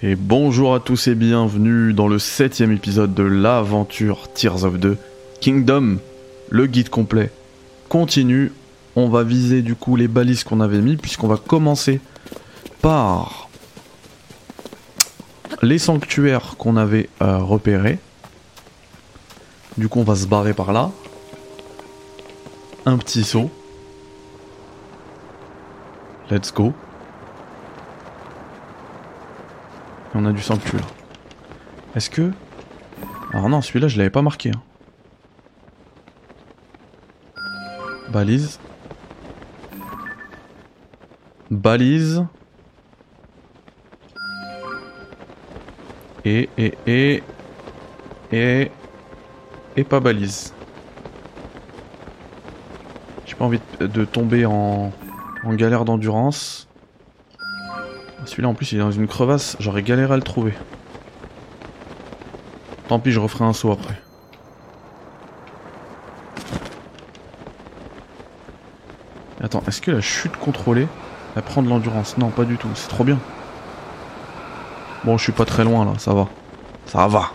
Et bonjour à tous et bienvenue dans le septième épisode de l'aventure Tears of 2 Kingdom. Le guide complet continue. On va viser du coup les balises qu'on avait mis puisqu'on va commencer par les sanctuaires qu'on avait euh, repérés. Du coup on va se barrer par là. Un petit saut. Let's go. Et on a du sanctuaire. Est-ce que... Alors non, celui-là, je l'avais pas marqué. hein. Balise. Balise. Et, et, et... Et... Et pas balise. J'ai pas envie de, de tomber en, en galère d'endurance. Celui-là en plus il est dans une crevasse, j'aurais galéré à le trouver. Tant pis, je referai un saut après. Attends, est-ce que la chute contrôlée, elle prend de l'endurance? Non, pas du tout, c'est trop bien. Bon, je suis pas très loin là, ça va. Ça va.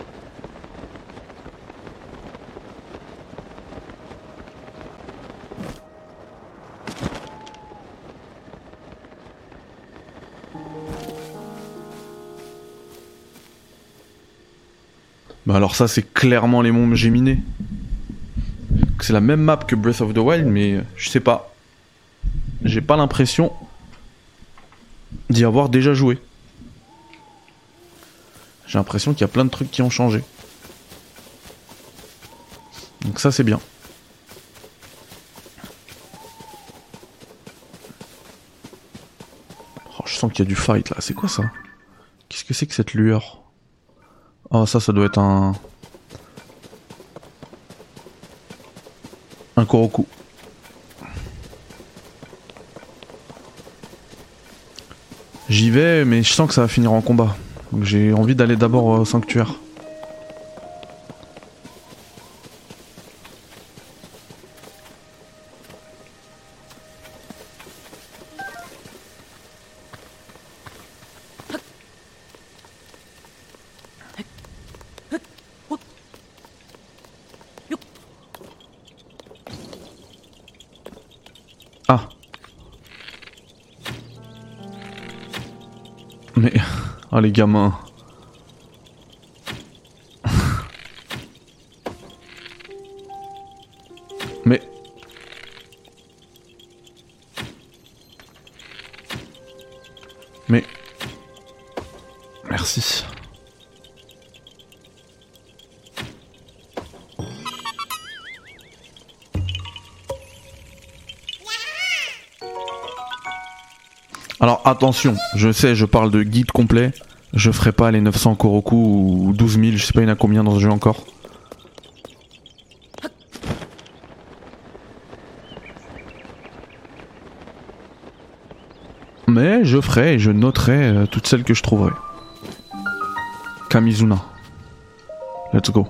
Bah alors ça c'est clairement les monts géminés. C'est la même map que Breath of the Wild mais je sais pas. J'ai pas l'impression d'y avoir déjà joué. J'ai l'impression qu'il y a plein de trucs qui ont changé. Donc ça c'est bien. Oh, je sens qu'il y a du fight là, c'est quoi ça? Qu'est-ce que c'est que cette lueur? Oh ça ça doit être un... Un Koroku. J'y vais mais je sens que ça va finir en combat. Donc j'ai envie d'aller d'abord au sanctuaire. Mais... Mais... Merci. Alors attention, je sais, je parle de guide complet. Je ferai pas les 900 Koroku ou 12 000, je sais pas il y en a combien dans ce jeu encore. Mais je ferai et je noterai euh, toutes celles que je trouverai. Kamizuna. Let's go.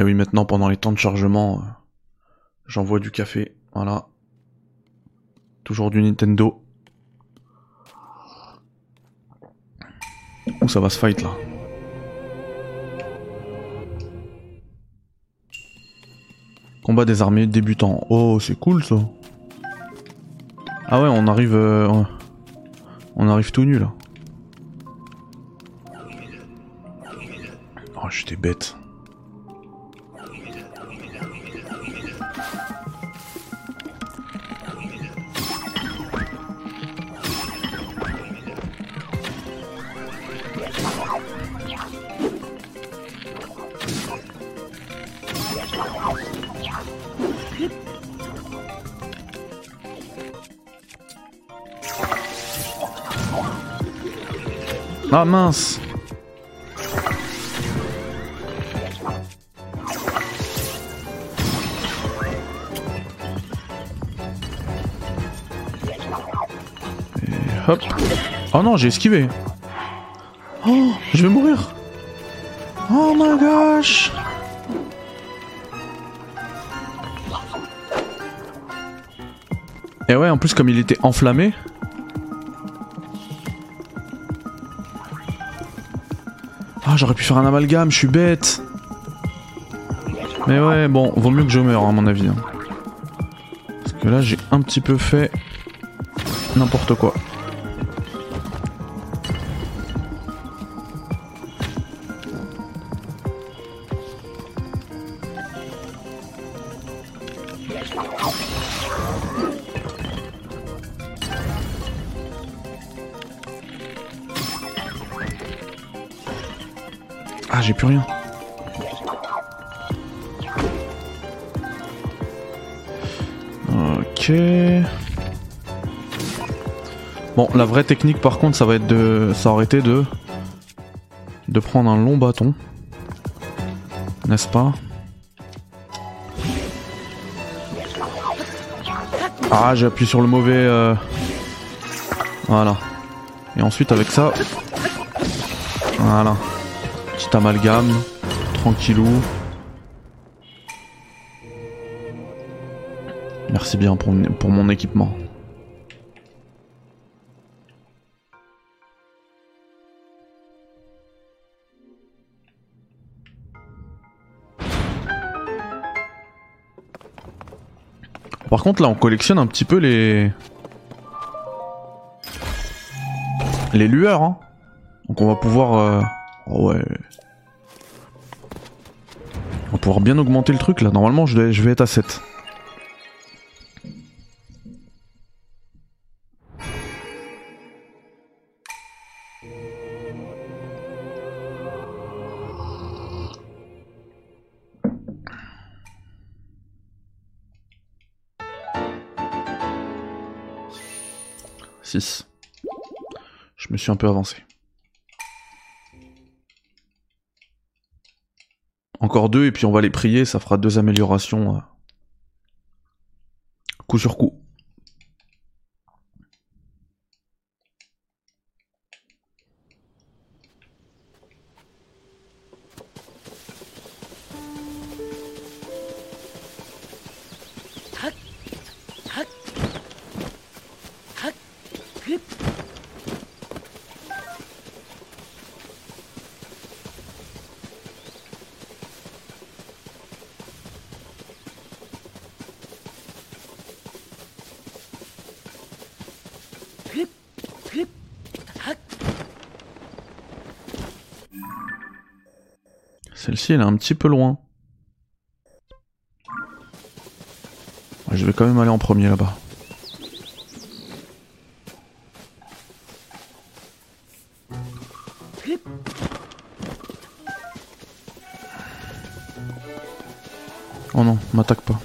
Et oui, maintenant, pendant les temps de chargement, euh, j'envoie du café. Voilà. Toujours du Nintendo. Où ça va se fight là Combat des armées débutants. Oh, c'est cool ça. Ah ouais, on arrive... euh, on arrive tout nu là. Oh, j'étais bête. Ah mince. Hop. Oh non, j'ai esquivé. Oh, je vais mourir. Oh my gosh. Et ouais, en plus comme il était enflammé, Ah, j'aurais pu faire un amalgame, je suis bête. Mais ouais, bon, vaut mieux que je meure à mon avis. hein. Parce que là, j'ai un petit peu fait n'importe quoi. La vraie technique par contre, ça va être de. Ça aurait été de. De prendre un long bâton. N'est-ce pas? Ah, j'ai appuyé sur le mauvais. euh, Voilà. Et ensuite, avec ça. Voilà. Petit amalgame. Tranquillou. Merci bien pour, pour mon équipement. Par contre là on collectionne un petit peu les... Les lueurs hein. Donc on va pouvoir... euh, oh ouais. On va pouvoir bien augmenter le truc là. Normalement je vais, être à 7. Je me suis un peu avancé. Encore deux et puis on va les prier, ça fera deux améliorations. euh, Coup sur coup. Celle-ci, elle est un petit peu loin. Je vais quand même aller en premier là-bas. Oh non, m'attaque pas.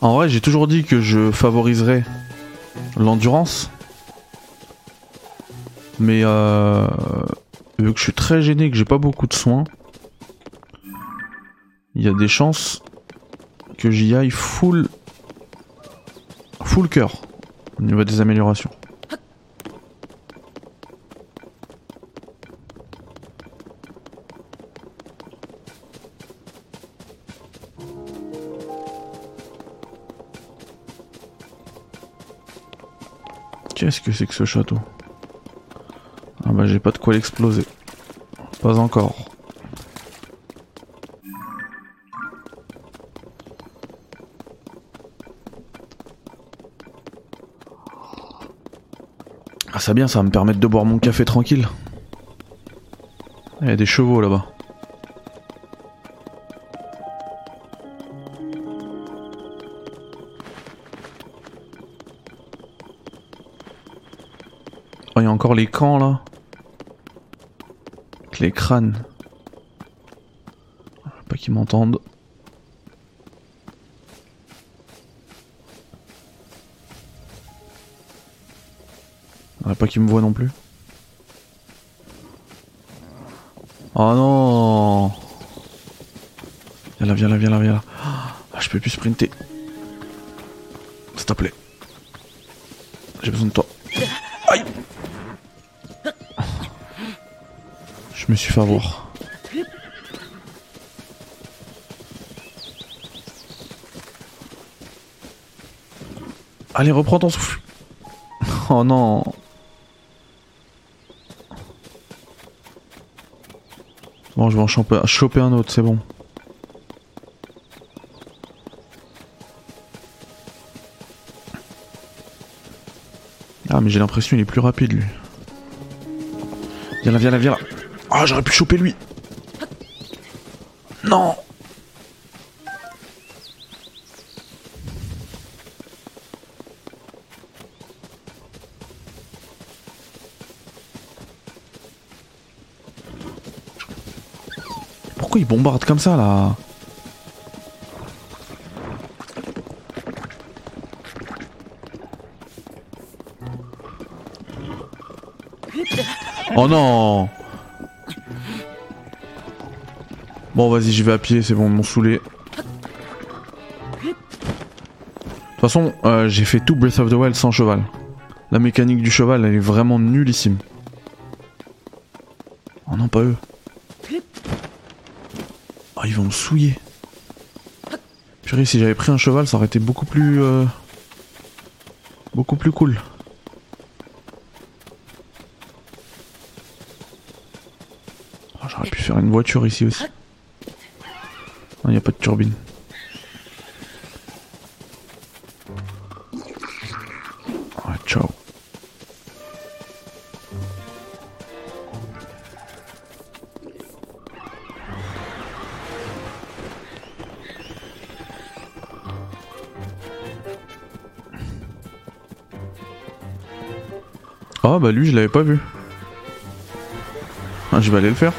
En vrai, j'ai toujours dit que je favoriserais l'endurance. Mais euh, vu que je suis très gêné, que j'ai pas beaucoup de soins, il y a des chances que j'y aille full full cœur au niveau des améliorations. Qu'est-ce que c'est que ce château? Ah bah j'ai pas de quoi l'exploser. Pas encore. Ah c'est bien, ça va me permettre de boire mon café tranquille. Il y a des chevaux là-bas. Oh, il y a encore les camps là. Les crânes. Pas qu'ils m'entendent. Faudrait Pas qu'ils me voient non plus. Oh non Viens là, viens là, viens là, viens là. Ah, je peux plus sprinter. S'il te plaît. J'ai besoin de toi. Je me suis fait avoir. Allez, reprends ton souffle. Oh non. Bon, je vais en choper, choper un autre, c'est bon. Ah, mais j'ai l'impression qu'il est plus rapide, lui. Viens là, viens là, viens là. Ah, j'aurais pu choper lui. Non. Pourquoi il bombarde comme ça là? Oh non Bon vas-y j'y vais à pied, c'est bon, ils m'ont saoulé. De toute façon, euh, j'ai fait tout Breath of the Wild sans cheval. La mécanique du cheval, elle est vraiment nullissime. Oh non, pas eux. Oh, ils vont me souiller. Purée, si j'avais pris un cheval, ça aurait été beaucoup plus... Euh, beaucoup plus cool. Oh, J'aurais pu faire une voiture ici aussi. Il n'y a pas de turbine. Ouais, ciao. Ah bah lui je l'avais pas vu. Ah, je vais aller le faire.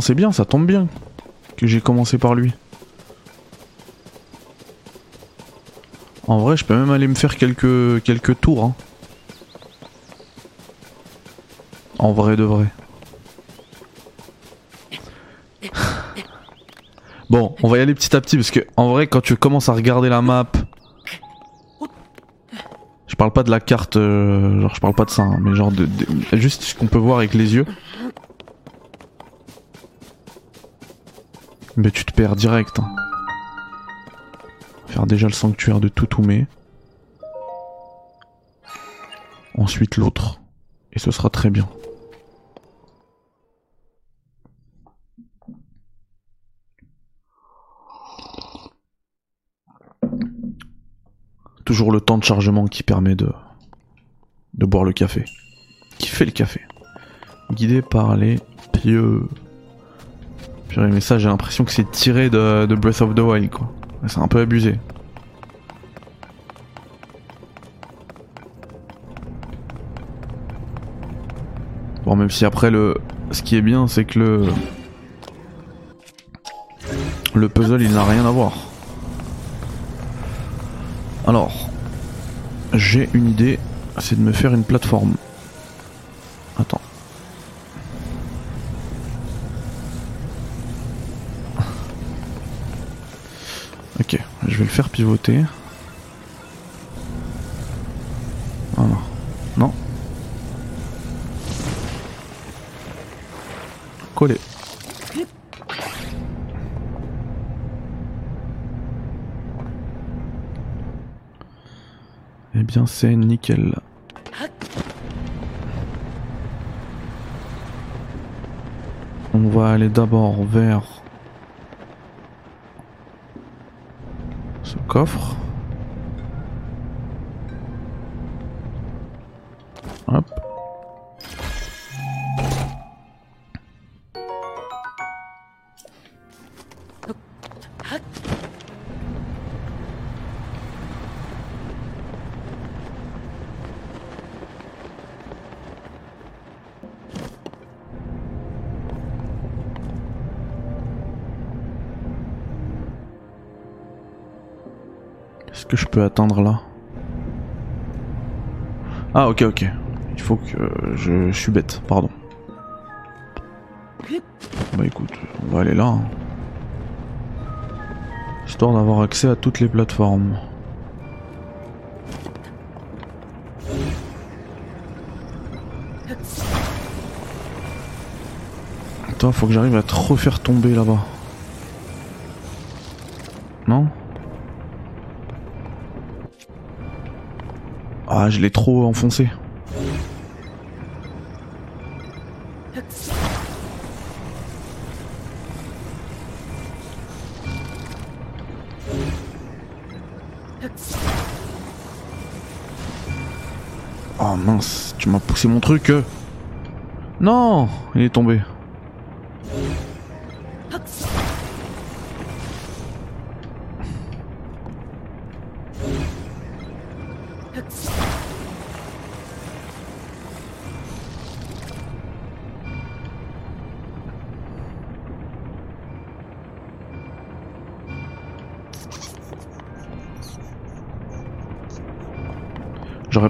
C'est bien, ça tombe bien que j'ai commencé par lui. En vrai je peux même aller me faire quelques, quelques tours. Hein. En vrai de vrai. Bon, on va y aller petit à petit parce que en vrai quand tu commences à regarder la map, je parle pas de la carte, euh, genre je parle pas de ça, hein, mais genre de- juste ce qu'on peut voir avec les yeux. Mais tu te direct. hein. Faire déjà le sanctuaire de Tutume. Ensuite l'autre. Et ce sera très bien. Toujours le temps de chargement qui permet de, de boire le café. Qui fait le café. Guidé par les pieux. Mais ça j'ai l'impression que c'est tiré de, de Breath of the Wild quoi. C'est un peu abusé. Bon même si après le. Ce qui est bien c'est que le. Le puzzle il n'a rien à voir. Alors. J'ai une idée, c'est de me faire une plateforme. Attends. Ok, je vais le faire pivoter. Non. Coller. Eh bien c'est nickel. On va aller d'abord vers coffre. Qu'est-ce que je peux atteindre là? Ah ok ok. Il faut que je, je suis bête, pardon. Bah écoute, on va aller là. Hein. Histoire d'avoir accès à toutes les plateformes. Attends, faut que j'arrive à te refaire tomber là-bas. Je l'ai trop enfoncé. Oh mince, tu m'as poussé mon truc. Non, il est tombé.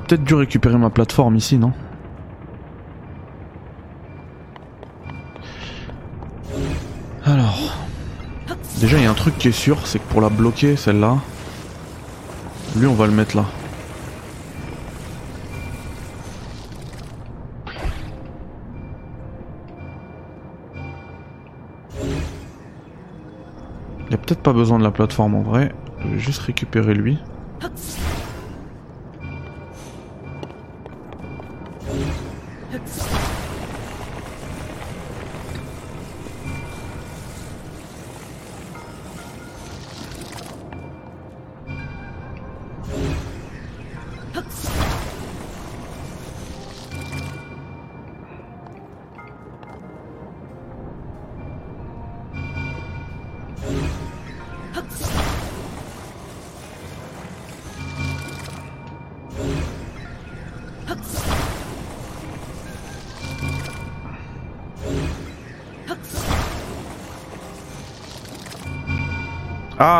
Peut-être dû récupérer ma plateforme ici, non Alors... Déjà, il y a un truc qui est sûr, c'est que pour la bloquer, celle-là, lui, on va le mettre là. Il a peut-être pas besoin de la plateforme en vrai. Je vais juste récupérer lui.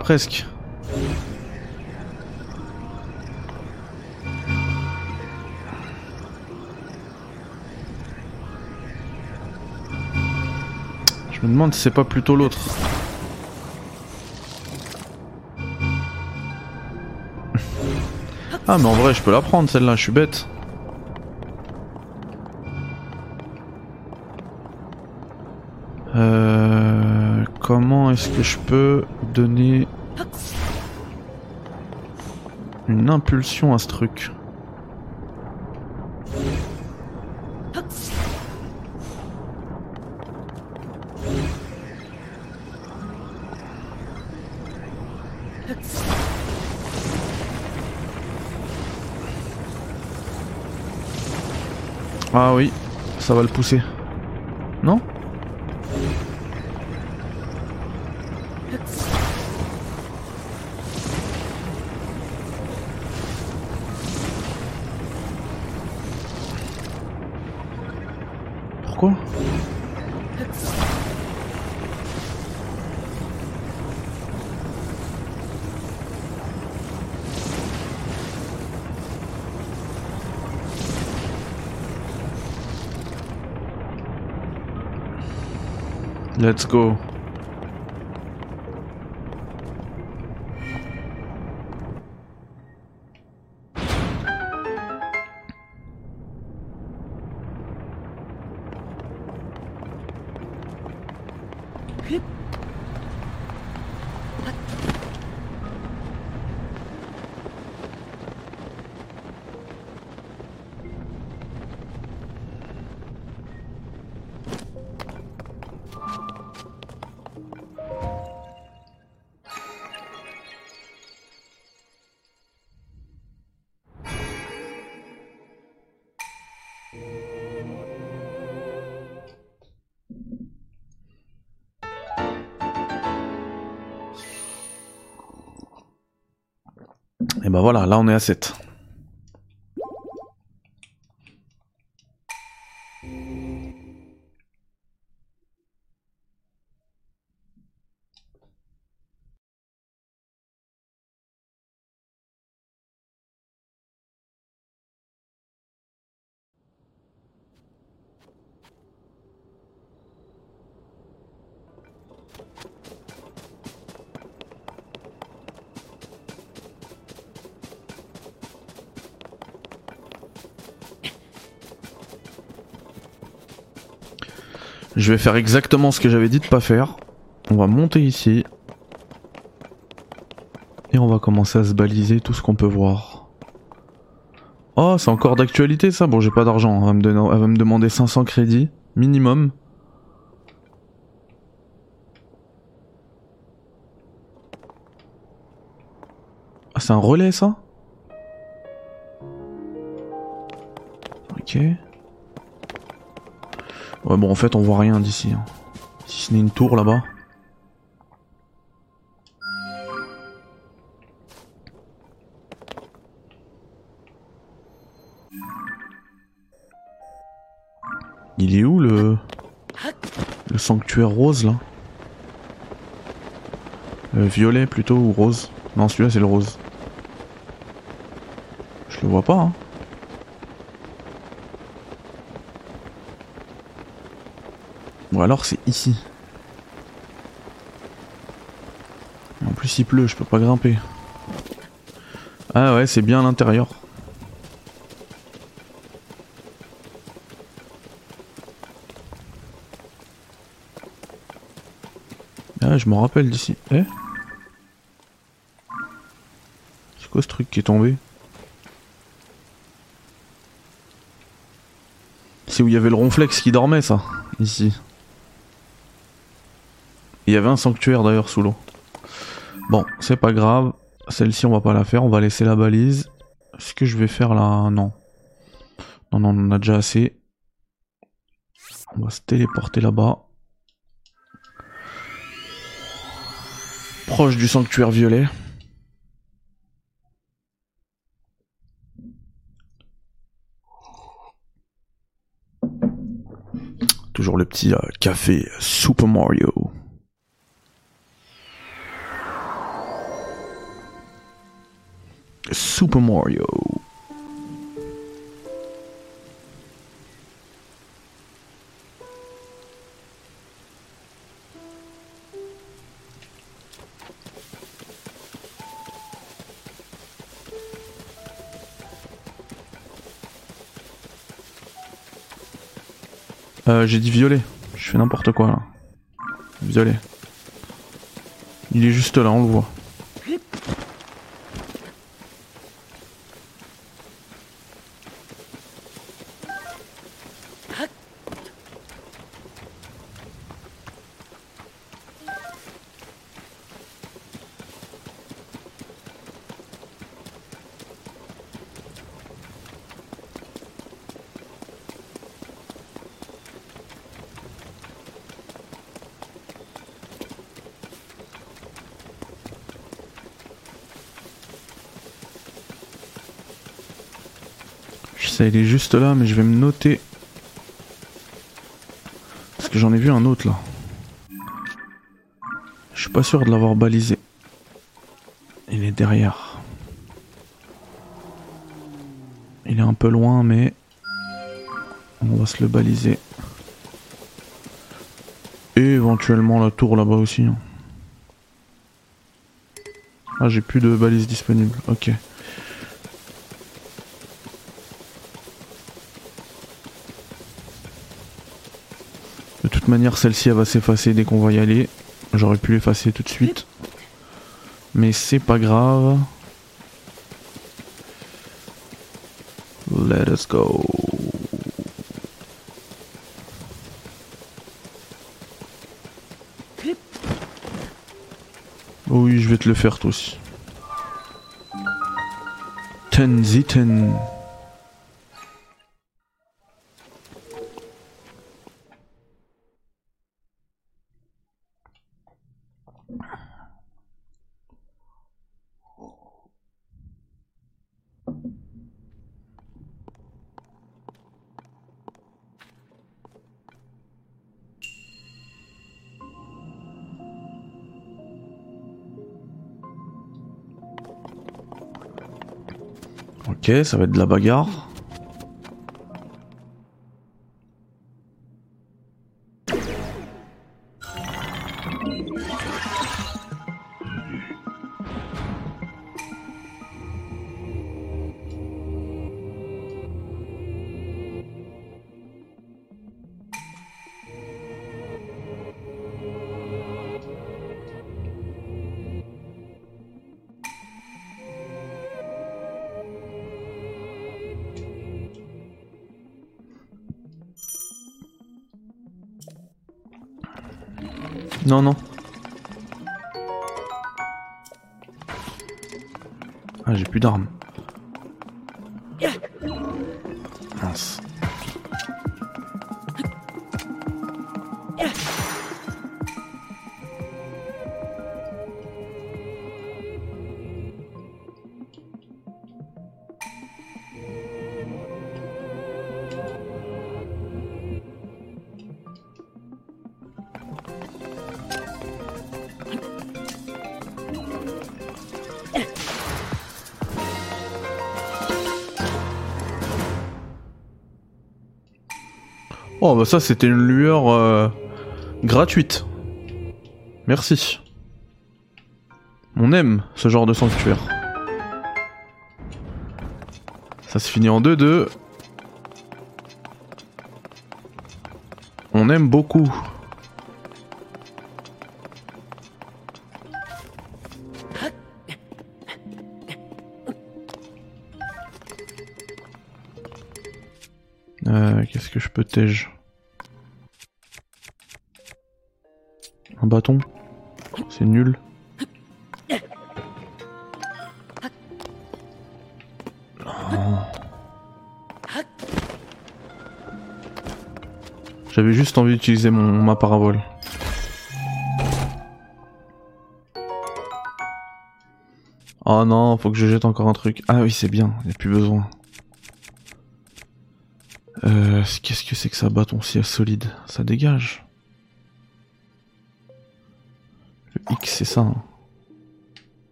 Presque. Je me demande si c'est pas plutôt l'autre. ah mais en vrai je peux la prendre celle-là, je suis bête. Comment est-ce que je peux donner une impulsion à ce truc Ah oui, ça va le pousser. Non? Let's go. Et bah voilà, là on est à 7. Je vais faire exactement ce que j'avais dit de pas faire. On va monter ici. Et on va commencer à se baliser tout ce qu'on peut voir. Oh, c'est encore d'actualité ça Bon, j'ai pas d'argent. Elle, va me demander 500 crédits. Minimum. Ah, c'est un relais ça? Ok. Ouais, bon, en fait, on voit rien d'ici. hein. Si ce n'est une tour là-bas. Il est où le. Sanctuaire rose là? Euh, Violet plutôt ou rose? Non, celui-là c'est le rose. Je le vois pas, hein. Ou alors c'est ici. En plus il pleut, je peux pas grimper. Ah ouais, c'est bien à l'intérieur. Ah, je m'en rappelle d'ici. Eh C'est quoi ce truc qui est tombé C'est où il y avait le ronflex qui dormait, ça. Ici. Il y avait un sanctuaire d'ailleurs sous l'eau. Bon, c'est pas grave. Celle-ci, on va pas la faire. On va laisser la balise. Ce que je vais faire là, non. Non, non, on en a déjà assez. On va se téléporter là-bas. Proche du sanctuaire violet. Toujours le petit euh, café Super Mario. Super Mario. Euh, j'ai dit violet. Je fais n'importe quoi. Violet. Il est juste là, on le voit. Il est juste là, mais je vais me noter. Parce que j'en ai vu un autre là. Je suis pas sûr de l'avoir balisé. Il est derrière. Il est un peu loin, mais on va se le baliser. Et éventuellement la tour là-bas aussi. hein. Ah, j'ai plus de balises disponibles. Ok. Manière, celle-ci elle va s'effacer dès qu'on va y aller. J'aurais pu l'effacer tout de suite. Mais c'est pas grave. Let us go. Oh oui, je vais te le faire toi aussi. Ten Ok, ça va être de la bagarre. Non, non. Ah, j'ai plus d'armes. Bah ça c'était une lueur euh, gratuite. Merci. On aime ce genre de sanctuaire. Ça se finit en 2-2. On aime beaucoup. Euh, Qu'est-ce que je peux tège Un bâton C'est nul. Oh. J'avais juste envie d'utiliser mon ma parabole. Oh non, faut que je jette encore un truc. Ah oui, c'est bien, y a plus besoin. Euh, qu'est-ce que c'est que ça bâton si solide? Ça dégage. C'est ça. hein.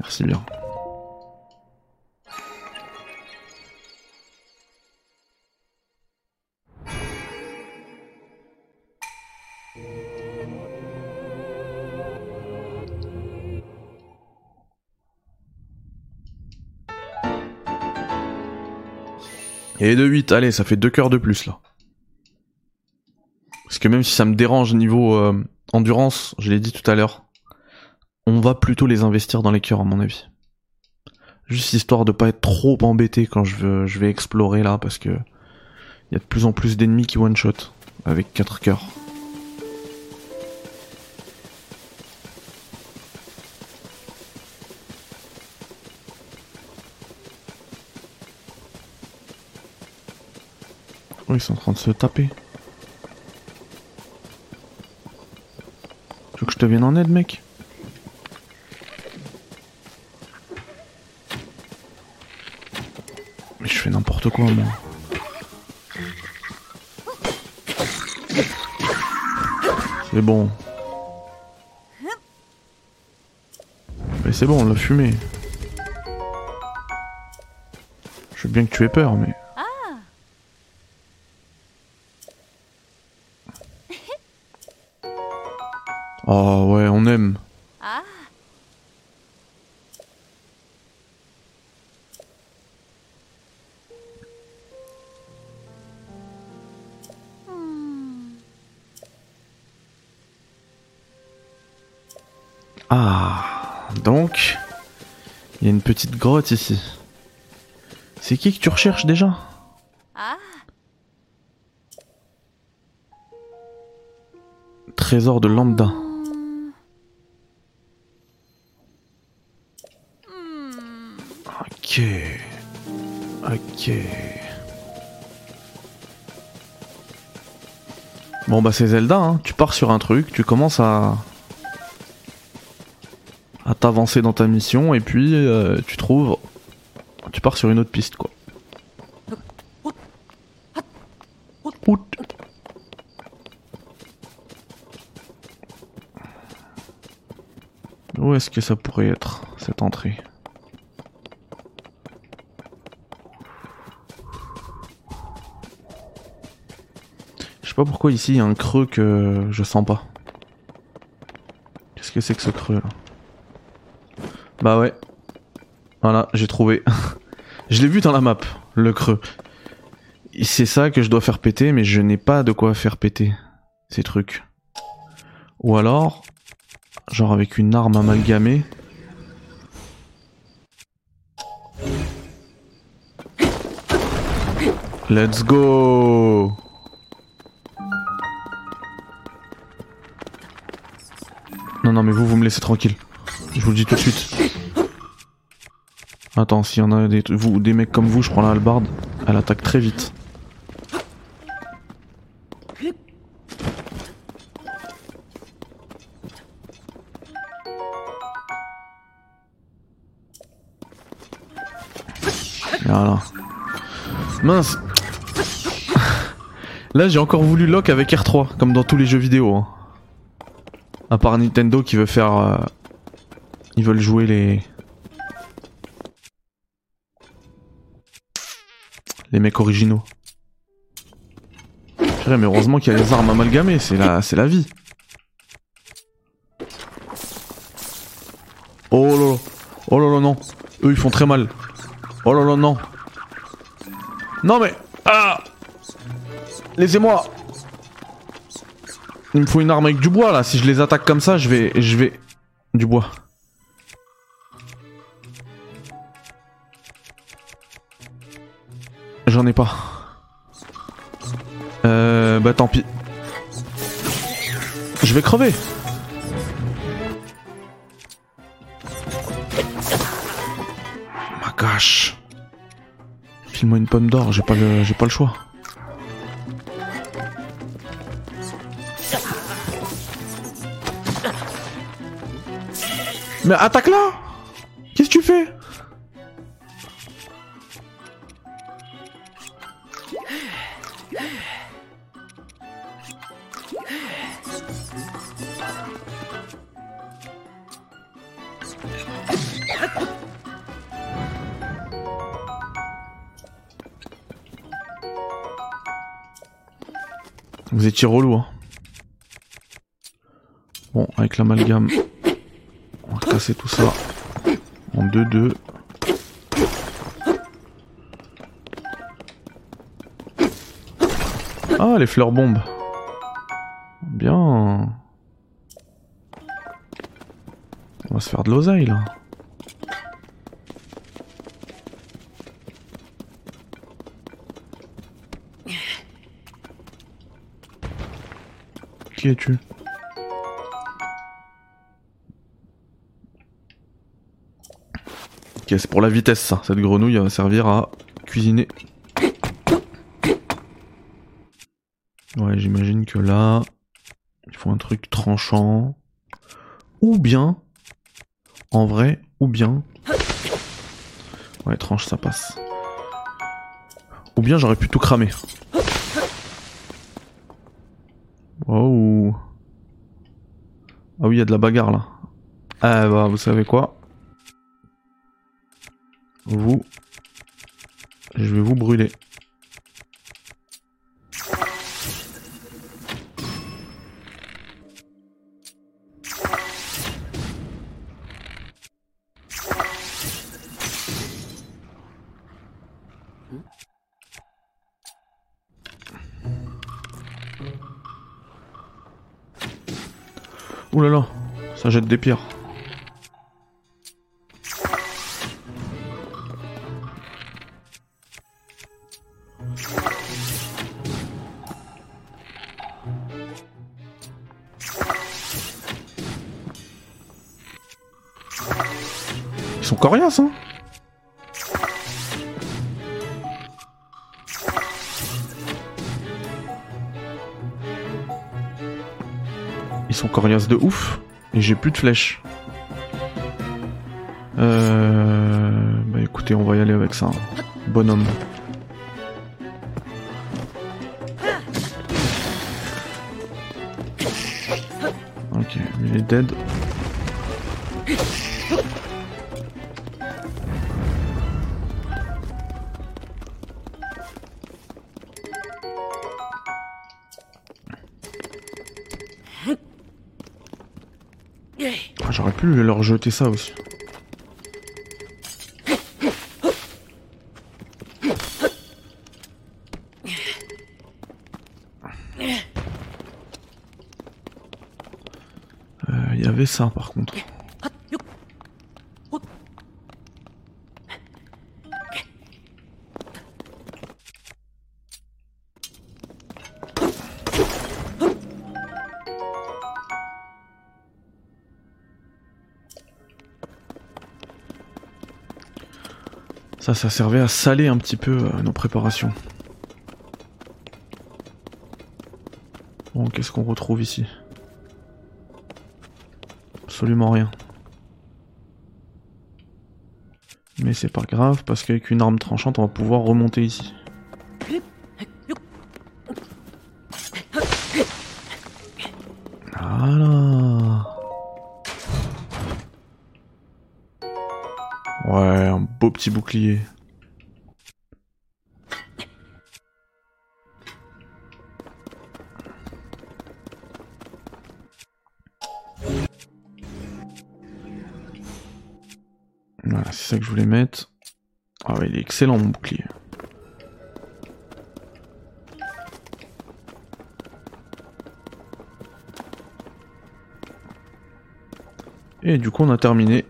Merci bien. Et de 8, allez, ça fait deux cœurs de plus là. Parce que même si ça me dérange niveau euh, endurance, je l'ai dit tout à l'heure, on va plutôt les investir dans les cœurs à mon avis. Juste histoire de pas être trop embêté quand je, veux, je vais explorer là, parce que il y a de plus en plus d'ennemis qui one shot avec 4 cœurs. Oh, ils sont en train de se taper. Tu veux que je te en aide, mec Mais je fais n'importe quoi, moi. C'est bon. Mais c'est bon, on l'a fumé. Je veux bien que tu aies peur, mais... petite grotte ici. C'est qui que tu recherches déjà? Trésor de lambda. Ok. Ok. Bon bah c'est Zelda, hein. tu pars sur un truc, tu commences à... t'avancer dans ta mission et puis euh, tu trouves... Tu pars sur une autre piste quoi. Où est-ce que ça pourrait être, cette entrée? Je sais pas pourquoi ici il y a un creux que je sens pas. Qu'est-ce que c'est que ce creux? Bah ouais. Voilà, j'ai trouvé. je l'ai vu dans la map, le creux. C'est ça que je dois faire péter, mais je n'ai pas de quoi faire péter ces trucs. Ou alors, genre avec une arme amalgamée. Let's go Non, non, mais vous, vous me laissez tranquille. Je vous le dis tout de suite. Attends, s'il y en a des, vous, des mecs comme vous, je prends la hallebarde. Elle attaque très vite. Voilà. Mince. Là, j'ai encore voulu lock avec R3, comme dans tous les jeux vidéo. Hein. À part Nintendo qui veut faire... euh, Ils veulent jouer les... Les mecs originaux. Mais heureusement qu'il y a les armes amalgamées, c'est la, c'est la vie. Oh là là. Oh là là, non. Eux, ils font très mal. Oh là là, non. Non mais... Ah Laissez-moi Il me faut une arme avec du bois là. Si je les attaque comme ça, je vais... Je vais... Du bois. J'en ai pas. Euh... Bah tant pis. Je vais crever. Ma gosh. File-moi une pomme d'or, j'ai pas le, j'ai pas le choix. Mais attaque là Vous étiez relou, hein. Bon, avec l'amalgame, on va casser tout ça en 2-2. Ah, les fleurs bombes. Bien. On va se faire de l'oseille, là. Ok, c'est pour la vitesse ça. Cette grenouille va servir à cuisiner. Ouais, j'imagine que là, il faut un truc tranchant. Ou bien, en vrai, ou bien. Ouais, tranche, ça passe. Ou bien j'aurais pu tout cramer. Oh. Ah oui, il y a de la bagarre là. Ah bah, vous savez quoi? Vous. Je vais vous brûler. Des pierres. Ils sont coriaces, hein Ils sont coriaces de ouf. Et j'ai plus de flèches. Euh... Bah écoutez, on va y aller avec ça. Bonhomme. Ok, il est dead. Jeter ça aussi. Euh, Il y avait ça par contre. Ça, ça servait à saler un petit peu euh, nos préparations. Bon, qu'est-ce qu'on retrouve ici? Absolument rien. Mais c'est pas grave parce qu'avec une arme tranchante on va pouvoir remonter ici. Voilà, c'est ça que je voulais mettre. Ah ouais, il est excellent mon bouclier. Et du coup on a terminé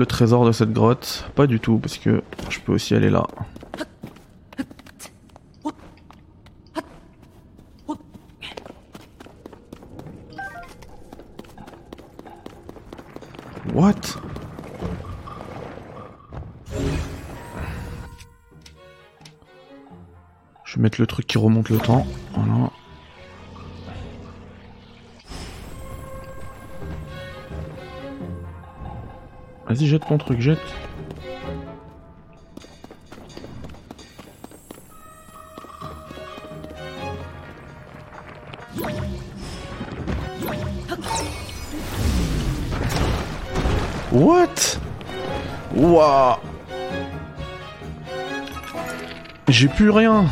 le trésor de cette grotte? Pas du tout, parce que je peux aussi aller là. What? Je vais mettre le truc qui remonte le temps. Voilà. Vas-y, jette ton truc, jette. What? Waouh J'ai plus rien.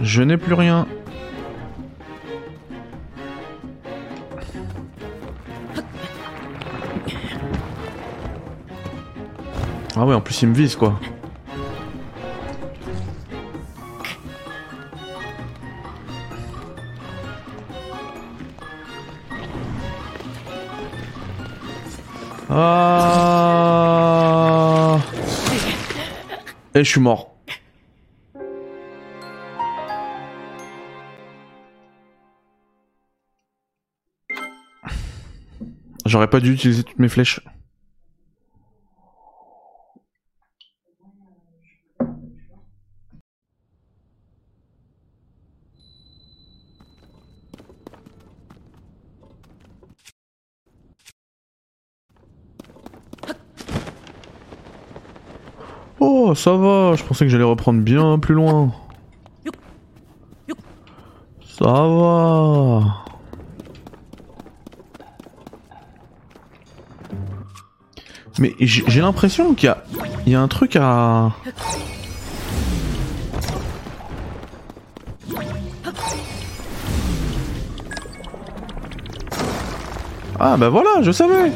Je n'ai plus rien. En plus il me vise quoi. Ah Et je suis mort. J'aurais pas dû utiliser toutes mes flèches. Oh, ça va, je pensais que j'allais reprendre bien plus loin. Ça va. Mais j'ai l'impression qu'il y y a un truc à... Ah bah voilà, je savais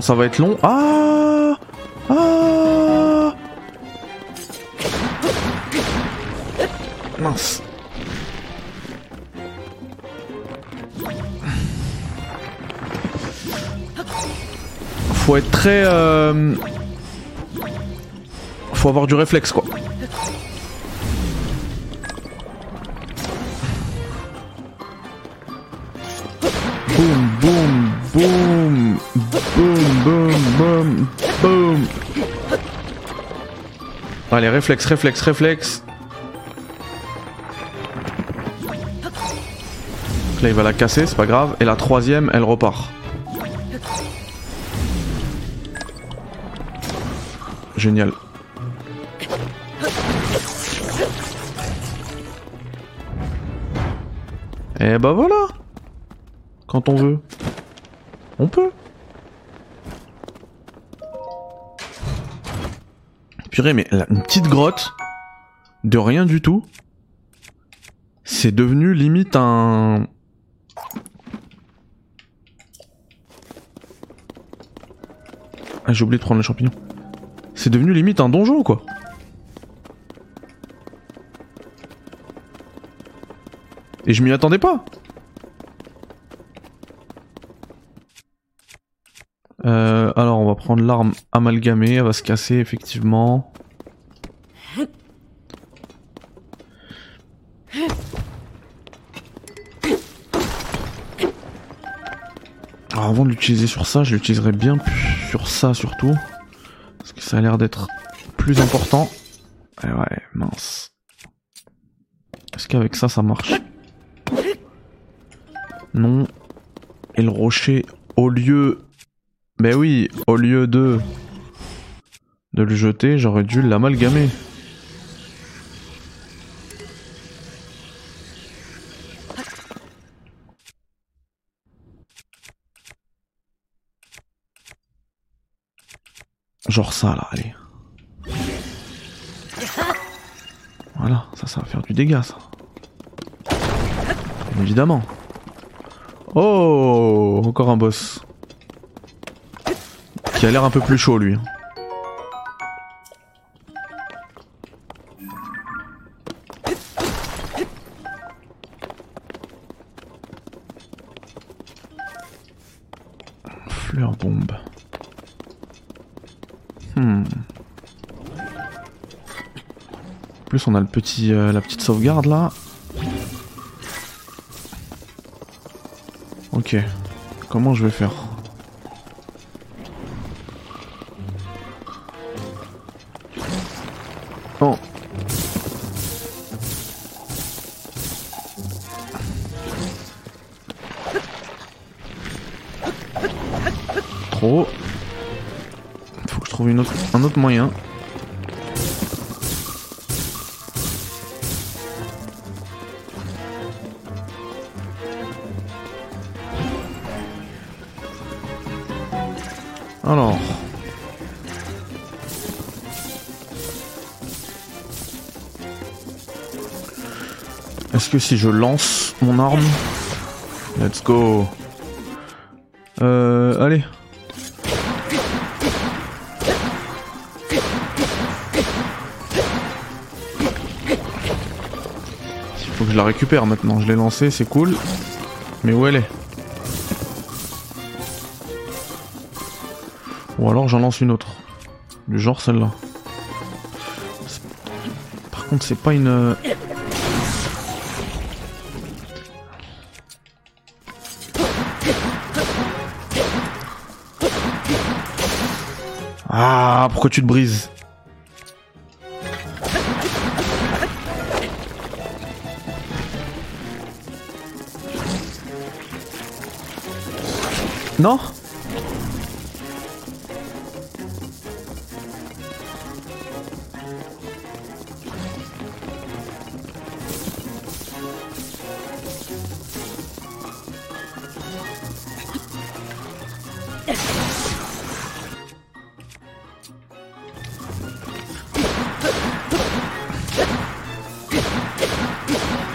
Ça va être long. Ah Ah Mince. Faut être très... Euh... Faut avoir du réflexe, quoi. Allez, réflexe, réflexe, réflexe. Là, il va la casser, c'est pas grave. Et la troisième, elle repart. Génial. Et bah voilà Quand on veut. On peut. mais là, une petite grotte de rien du tout, c'est devenu limite un... Ah, j'ai oublié de prendre le champignon. C'est devenu limite un donjon, quoi. Et je m'y attendais pas. Euh prendre l'arme amalgamée, elle va se casser effectivement. Alors avant de l'utiliser sur ça, je l'utiliserai bien sur ça surtout. Parce que ça a l'air d'être plus important. Eh ouais, mince. Est-ce qu'avec ça, ça marche? Non. Et le rocher, au lieu... Ben oui, au lieu de... De le jeter, j'aurais dû l'amalgamer. Genre ça là, allez. Voilà, ça, ça va faire du dégât ça. Évidemment. Oh Encore un boss. Qui a l'air un peu plus chaud lui. Fleur bombe. Hmm. Plus on a le petit, euh, la petite sauvegarde là. Ok. Comment je vais faire? Un autre moyen. Alors. Est-ce que si je lance mon arme... Let's go. Euh, allez. Je la récupère maintenant. Je l'ai lancée, c'est cool. Mais où elle est? Ou alors j'en lance une autre. Du genre celle-là. Par contre, c'est pas une. Ah, pourquoi tu te brises? Non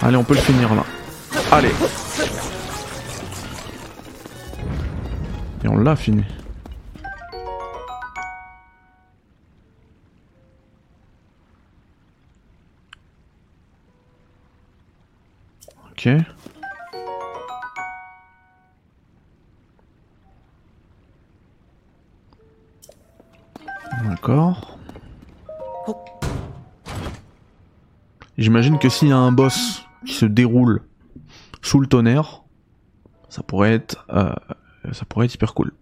Allez, on peut le finir là. Allez. Fini. Ok. D'accord. J'imagine que s'il y a un boss qui se déroule sous le tonnerre, ça pourrait être, euh, ça pourrait être hyper cool.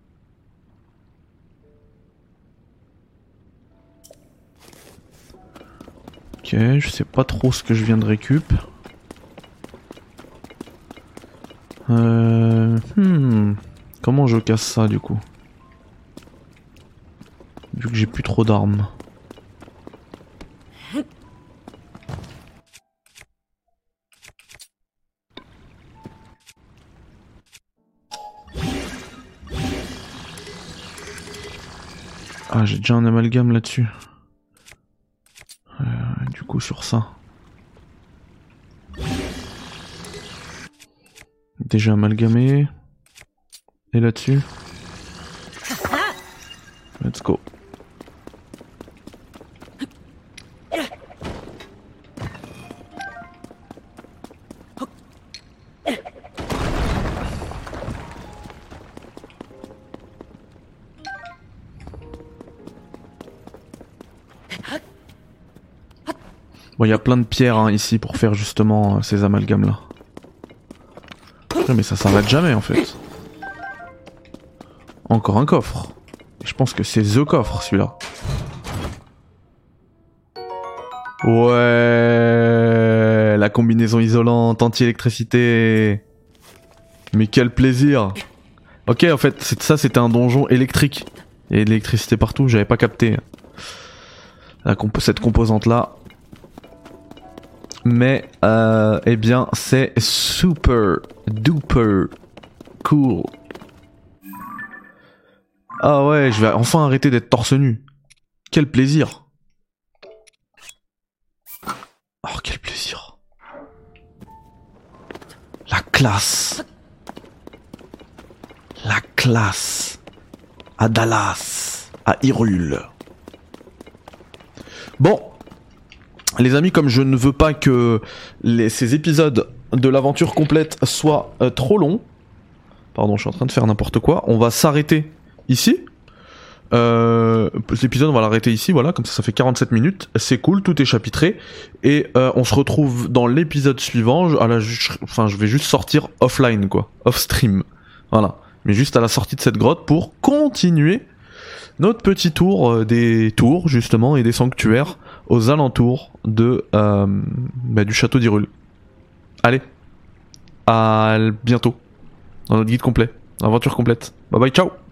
Ok, je sais pas trop ce que je viens de récup. Euh, hmm, comment je casse ça du coup? Vu que j'ai plus trop d'armes. Ah, j'ai déjà un amalgame là-dessus. Euh, du coup, sur ça. Déjà amalgamé. Et là-dessus. Let's go. Il y a plein de pierres hein, ici pour faire justement euh, ces amalgames là. Mais ça s'arrête jamais en fait. Encore un coffre. Je pense que c'est The Coffre celui-là. Ouais, la combinaison isolante, anti-électricité. Mais quel plaisir. Ok, en fait, ça c'était un donjon électrique. Il l'électricité partout, j'avais pas capté cette composante là. Mais, euh, eh bien, c'est super duper cool. Ah ouais, je vais enfin arrêter d'être torse nu. Quel plaisir. Oh, quel plaisir. La classe. La classe. À Dallas. À Hyrule. Bon. Les amis, comme je ne veux pas que ces épisodes de l'aventure complète soient euh, trop longs. Pardon, je suis en train de faire n'importe quoi. On va s'arrêter ici. Euh, L'épisode, on va l'arrêter ici, voilà, comme ça, ça fait 47 minutes. C'est cool, tout est chapitré. Et euh, on se retrouve dans l'épisode suivant. Je, enfin, je vais juste sortir offline, quoi. Off stream. Voilà. Mais juste à la sortie de cette grotte pour continuer notre petit tour euh, des tours, justement, et des sanctuaires aux alentours de, euh, bah, du château d'Irule. Allez. À bientôt. Dans notre guide complet. Aventure complète. Bye bye, ciao